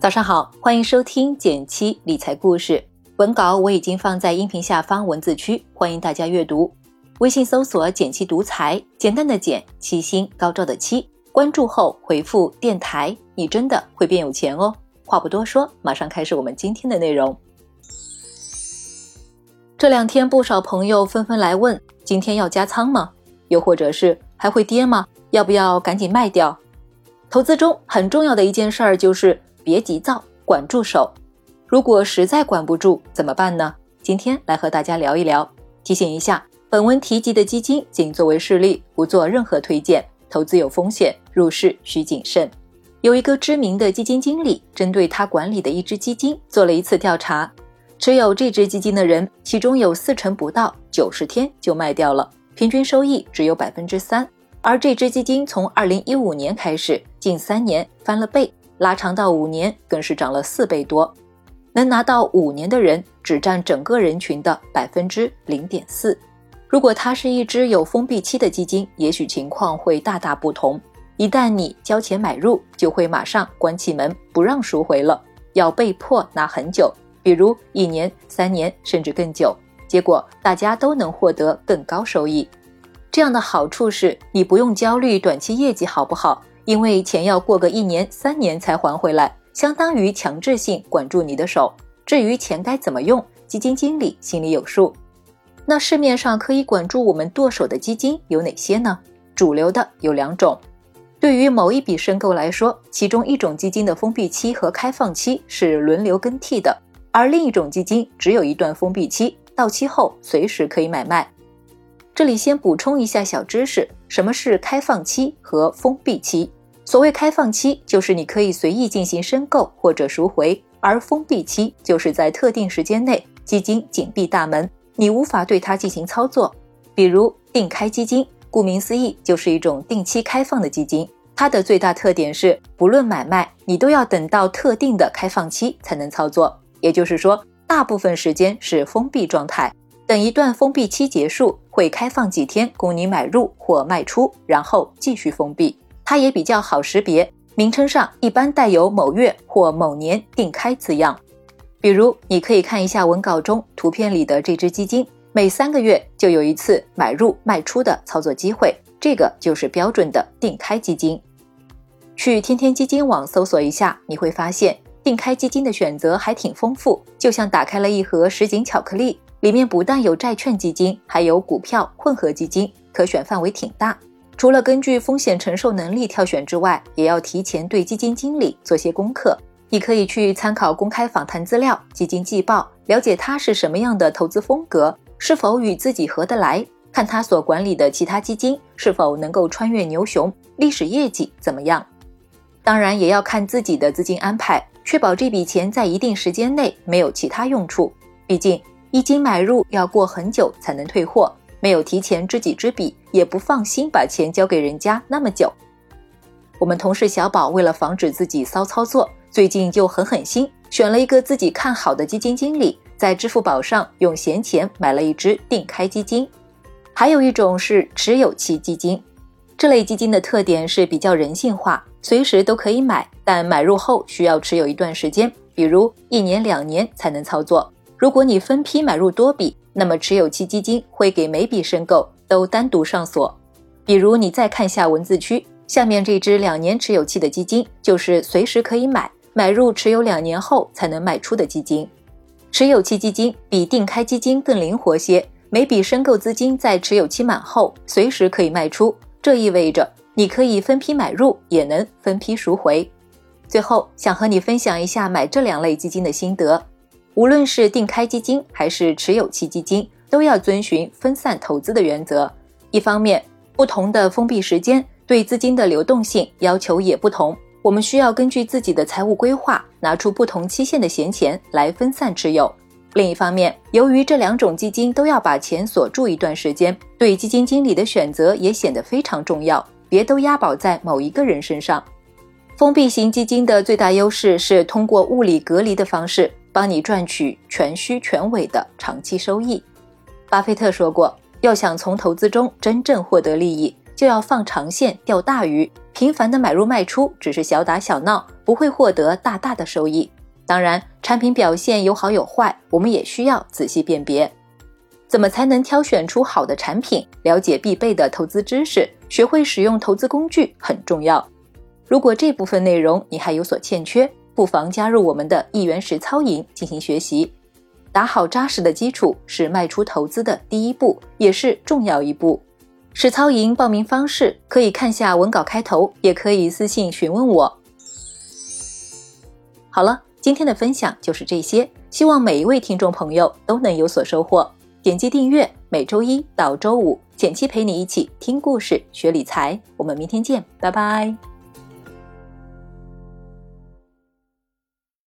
早上好，欢迎收听减七理财故事。文稿我已经放在音频下方文字区，欢迎大家阅读。微信搜索“减七独裁，简单的简，七星高照的七。关注后回复“电台”，你真的会变有钱哦。话不多说，马上开始我们今天的内容。这两天不少朋友纷纷来问：今天要加仓吗？又或者是还会跌吗？要不要赶紧卖掉？投资中很重要的一件事儿就是别急躁，管住手。如果实在管不住怎么办呢？今天来和大家聊一聊。提醒一下，本文提及的基金仅作为示例，不做任何推荐。投资有风险，入市需谨慎。有一个知名的基金经理针对他管理的一只基金做了一次调查，持有这支基金的人，其中有四成不到九十天就卖掉了，平均收益只有百分之三。而这支基金从二零一五年开始，近三年翻了倍，拉长到五年更是涨了四倍多。能拿到五年的人只占整个人群的百分之零点四。如果它是一只有封闭期的基金，也许情况会大大不同。一旦你交钱买入，就会马上关起门不让赎回了，要被迫拿很久，比如一年、三年甚至更久。结果大家都能获得更高收益。这样的好处是你不用焦虑短期业绩好不好，因为钱要过个一年、三年才还回来，相当于强制性管住你的手。至于钱该怎么用，基金经理心里有数。那市面上可以管住我们剁手的基金有哪些呢？主流的有两种。对于某一笔申购来说，其中一种基金的封闭期和开放期是轮流更替的，而另一种基金只有一段封闭期，到期后随时可以买卖。这里先补充一下小知识：什么是开放期和封闭期？所谓开放期，就是你可以随意进行申购或者赎回；而封闭期就是在特定时间内，基金紧闭大门，你无法对它进行操作。比如定开基金，顾名思义，就是一种定期开放的基金。它的最大特点是，不论买卖，你都要等到特定的开放期才能操作。也就是说，大部分时间是封闭状态。等一段封闭期结束，会开放几天供你买入或卖出，然后继续封闭。它也比较好识别，名称上一般带有某月或某年定开字样。比如，你可以看一下文稿中图片里的这只基金，每三个月就有一次买入卖出的操作机会，这个就是标准的定开基金。去天天基金网搜索一下，你会发现定开基金的选择还挺丰富，就像打开了一盒什锦巧克力。里面不但有债券基金，还有股票混合基金，可选范围挺大。除了根据风险承受能力挑选之外，也要提前对基金经理做些功课。你可以去参考公开访谈资料、基金季报，了解他是什么样的投资风格，是否与自己合得来，看他所管理的其他基金是否能够穿越牛熊，历史业绩怎么样。当然，也要看自己的资金安排，确保这笔钱在一定时间内没有其他用处。毕竟。一经买入要过很久才能退货，没有提前知己知彼，也不放心把钱交给人家那么久。我们同事小宝为了防止自己骚操作，最近就狠狠心选了一个自己看好的基金经理，在支付宝上用闲钱买了一只定开基金。还有一种是持有期基金，这类基金的特点是比较人性化，随时都可以买，但买入后需要持有一段时间，比如一年两年才能操作。如果你分批买入多笔，那么持有期基金会给每笔申购都单独上锁。比如你再看下文字区，下面这支两年持有期的基金就是随时可以买，买入持有两年后才能卖出的基金。持有期基金比定开基金更灵活些，每笔申购资金在持有期满后随时可以卖出，这意味着你可以分批买入，也能分批赎回。最后想和你分享一下买这两类基金的心得。无论是定开基金还是持有期基金，都要遵循分散投资的原则。一方面，不同的封闭时间对资金的流动性要求也不同，我们需要根据自己的财务规划，拿出不同期限的闲钱来分散持有。另一方面，由于这两种基金都要把钱锁住一段时间，对基金经理的选择也显得非常重要，别都押宝在某一个人身上。封闭型基金的最大优势是通过物理隔离的方式。帮你赚取全虚全伪的长期收益。巴菲特说过，要想从投资中真正获得利益，就要放长线钓大鱼，频繁的买入卖出只是小打小闹，不会获得大大的收益。当然，产品表现有好有坏，我们也需要仔细辨别。怎么才能挑选出好的产品？了解必备的投资知识，学会使用投资工具很重要。如果这部分内容你还有所欠缺，不妨加入我们的一元实操营进行学习。打好扎实的基础是迈出投资的第一步，也是重要一步。实操营报名方式可以看下文稿开头，也可以私信询问我。好了，今天的分享就是这些，希望每一位听众朋友都能有所收获。点击订阅，每周一到周五，简七陪你一起听故事、学理财。我们明天见，拜拜。